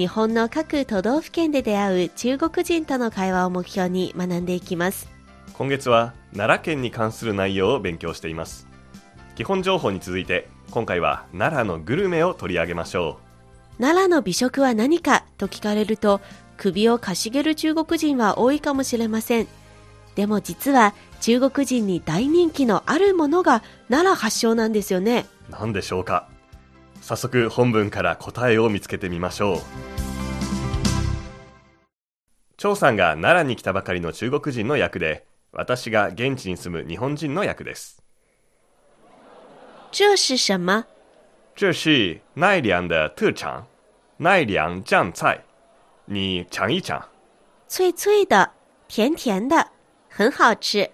日本の各都道府県で出会う中国人との会話を目標に学んでいきます。今月は奈良県に関する内容を勉強しています。基本情報に続いて今回は奈良のグルメを取り上げましょ奈良の美食は何かと聞かれると首をかしげる中国人は多いかもしれません。でも実は中国人に大人気のあるものが奈良発祥なんですよね。う何でしょうか。早速本文から答えを見つけてみましょう張さんが奈良に来たばかりの中国人の役で私が現地に住む日本人の役です。这是什么这是奈良的特产奈良酱菜你尝一尝脆脆的甜甜的。很好吃。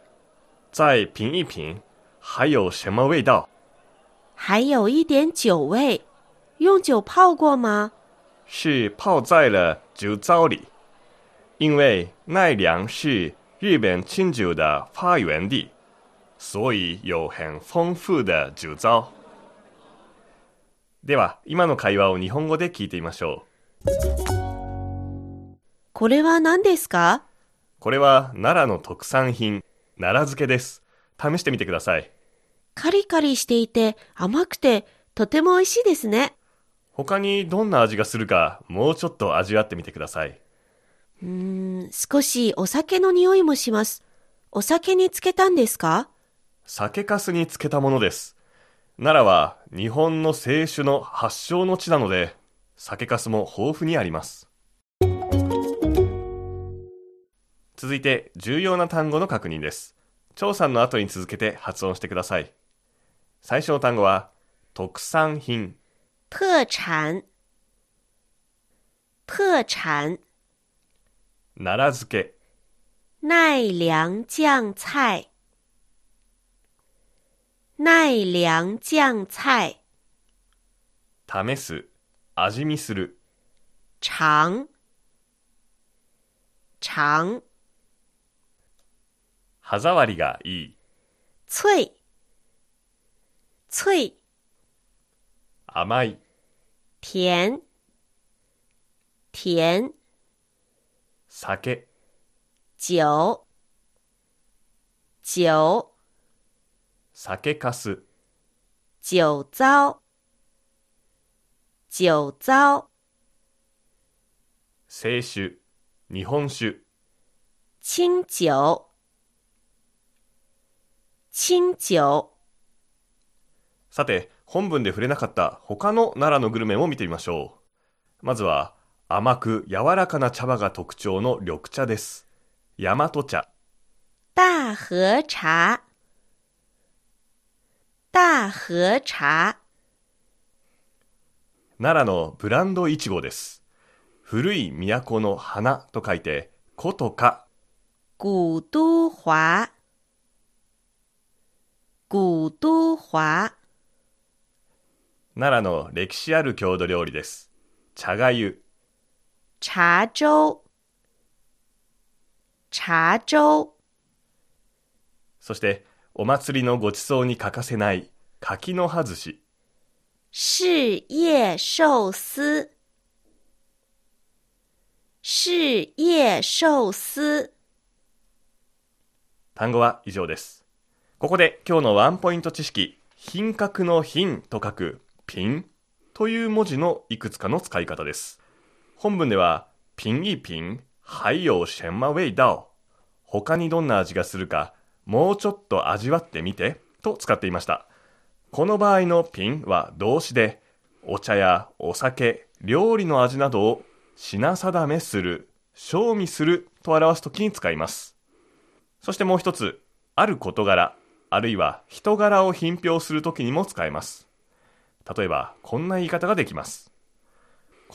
再品一品？还有什么味道？还有一点酒味。用酒泡过吗？是泡在了酒糟里因为奈良是日本清酒的发源地所以有很丰富的酒糟。では今の会話を日本語で聞いてみましょこれは何ですか？うこれは奈良の特産品奈良漬けです。試してみてください。カリカリしていて甘くてとても美味しいですね。他にどんな味がするかもうちょっと味わってみてくださいうーん。少しお酒の匂いもします。お酒につけたんですか？酒粕につけたものです。奈良は日本の清酒の発祥の地なので酒粕も豊富にあります。続いて重要な単語の確認です。張さんの後に続けて発音してください。最初の単語は特産品。特产。特产奈良漬け。奈良酱菜。奈良酱菜。試す。味見する。尝尝歯触りがいい。脆。脆。甘い。甜。甜酒。酒。酒。酒粕酒糟。酒糟。清酒。日本酒。清酒。清酒。さて、本文で触れなかった他の奈良のグルメも見てみましょう。まずは、甘く柔らかな茶葉が特徴の緑茶です。大和茶。大和茶大和茶奈良のブランドイチゴです。古い都の花と書いて、古とか、古都华古都华奈良の歴史ある郷土料理です。茶がゆ。茶粥茶粥そして、お祭りのごちそうに欠かせない柿の葉寿司。事叶寿司事叶寿司単語は以上です。ここで今日のワンポイント知識、品格の品と書くピンという文字のいくつかの使い方です。本文では、ピン一品、还有什么味道他にどんな味がするか、もうちょっと味わってみてと使っていました。この場合のピンは動詞で、お茶やお酒、料理の味などを品定めする、賞味すると表すときに使います。そしてもう一つ、ある事柄、あるいは人柄を品評するときにも使えます。例えば、こんな言い方ができます。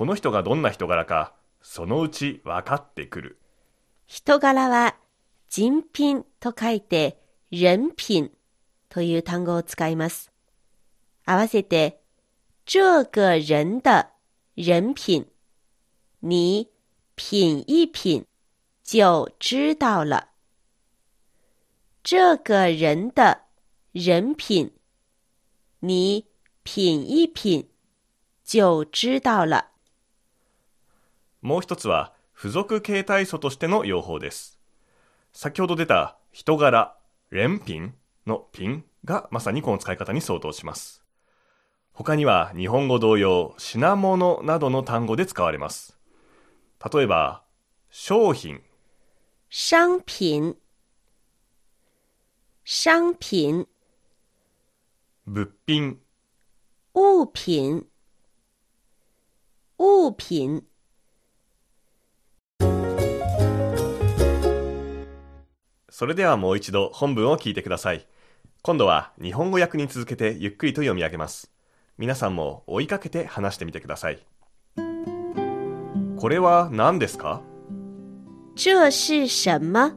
この人がどんな人柄か、そのうち分かってくる。人柄は人品と書いて人品という単語を使います。合わせて、这个人的人品，你品一品就知道了。这个人的人品，你品一品就知道了。もう一つは、付属形態素としての用法です。先ほど出た人柄、連品の品がまさにこの使い方に相当します。他には日本語同様、品物などの単語で使われます。例えば、商品、商品，商品，物品、物品，物品。それではもう一度本文を聞いてください。今度は日本語訳に続けてゆっくりと読み上げます。皆さんも追いかけて話してみてください。これは何ですか？这是什么？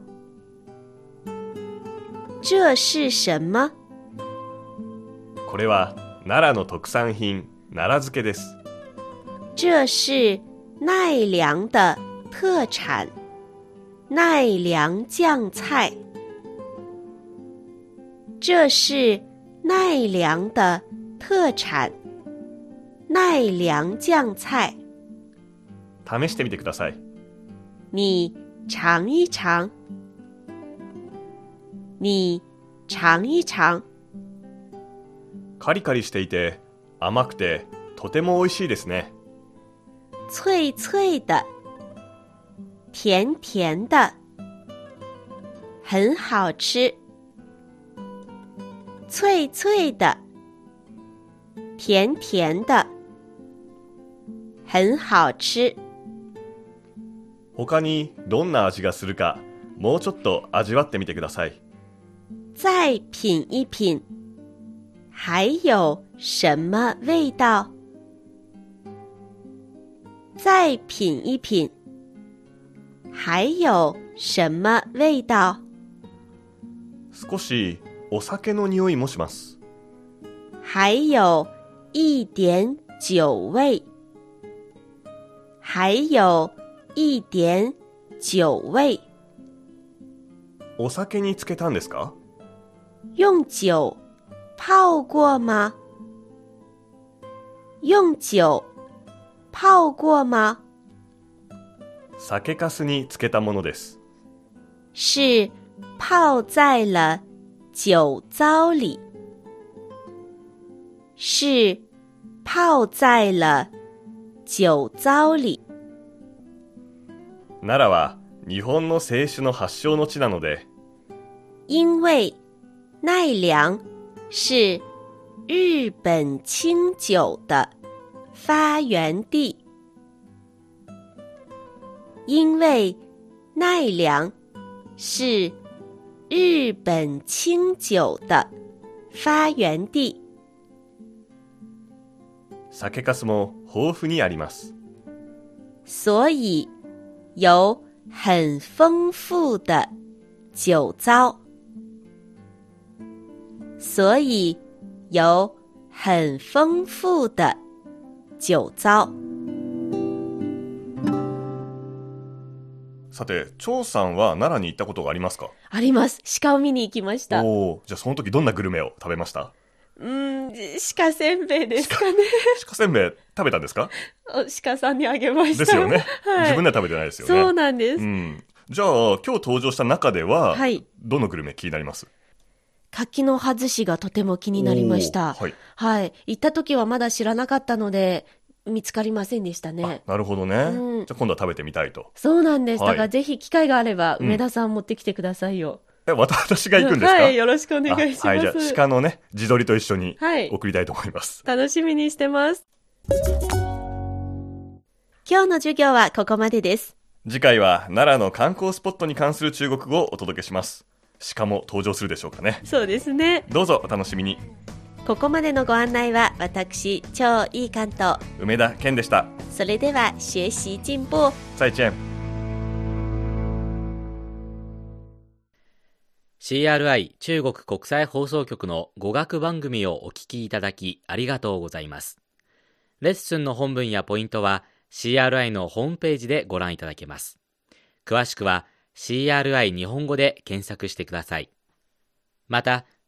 这是什么？これは奈良の特産品、奈良漬けです。这是奈良的特产，奈良酱菜。这是奈良的特产，奈良酱菜。試してみてください。你尝一尝，你尝一尝。カリカリしていて甘くてとても美味しいですね。脆脆的，甜甜的，很好吃。脆脆的，甜甜的，很好吃。他にどんな味がするかもうちょっと味わってみてください。再品一品，还有什么味道？再品一品，还有什么味道？少しお酒の匂いもします。还有一点酒味，还有一点酒味。お酒につけたんですか？用酒泡过吗？用酒泡过吗？酒粕につけたものです。是泡在了酒糟里，是泡在了酒糟里。奈良は日本の清酒の発祥の地なので、因为奈良是日本清酒的发源地，因为奈良是日本清酒的发源地，酒粕も豊富にあります。所以有很丰富的酒糟，所以有很丰富的酒糟。 さて、張さんは奈良に行ったことがありますか？あります。鹿を見に行きました。うおお、じゃあその時どんなグルメを食べました？ーん、鹿せんべいですかね。鹿せんべい食べたんですか？お鹿さんにあげました。ですよね。はい。自分では食べてないですよね。そうなんです。うん。じゃあ、今日登場した中では、はい。どのグルメ気になります？柿の葉寿司がとても気になりました。はい。はい。行った時はまだ知らなかったので、見つかりませんでしたね。なるほどね。うんじゃあ今度は食べてみたいと。そうなんです。はいだからぜひ機会があれば、うん梅田さん持ってきてくださいよ。え、私が行くんですか、はい。よろしくお願いします。あはい、じゃあ鹿のね、自撮りと一緒にはい送りたいと思います。楽しみにしてます。今日の授業はここまでです。次回は奈良の観光スポットに関する中国語をお届けします。鹿も登場するでしょうかね。そうですね。どうぞお楽しみに。ここまでのご案内は私、超いい関東。梅田健でした。それでは、学習進歩。再见。CRI 中国国際放送局の語学番組をお聞きいただきありがとうございます。レッスンの本文やポイントは CRI のホームページでご覧いただけます。詳しくは CRI 日本語で検索してください。また、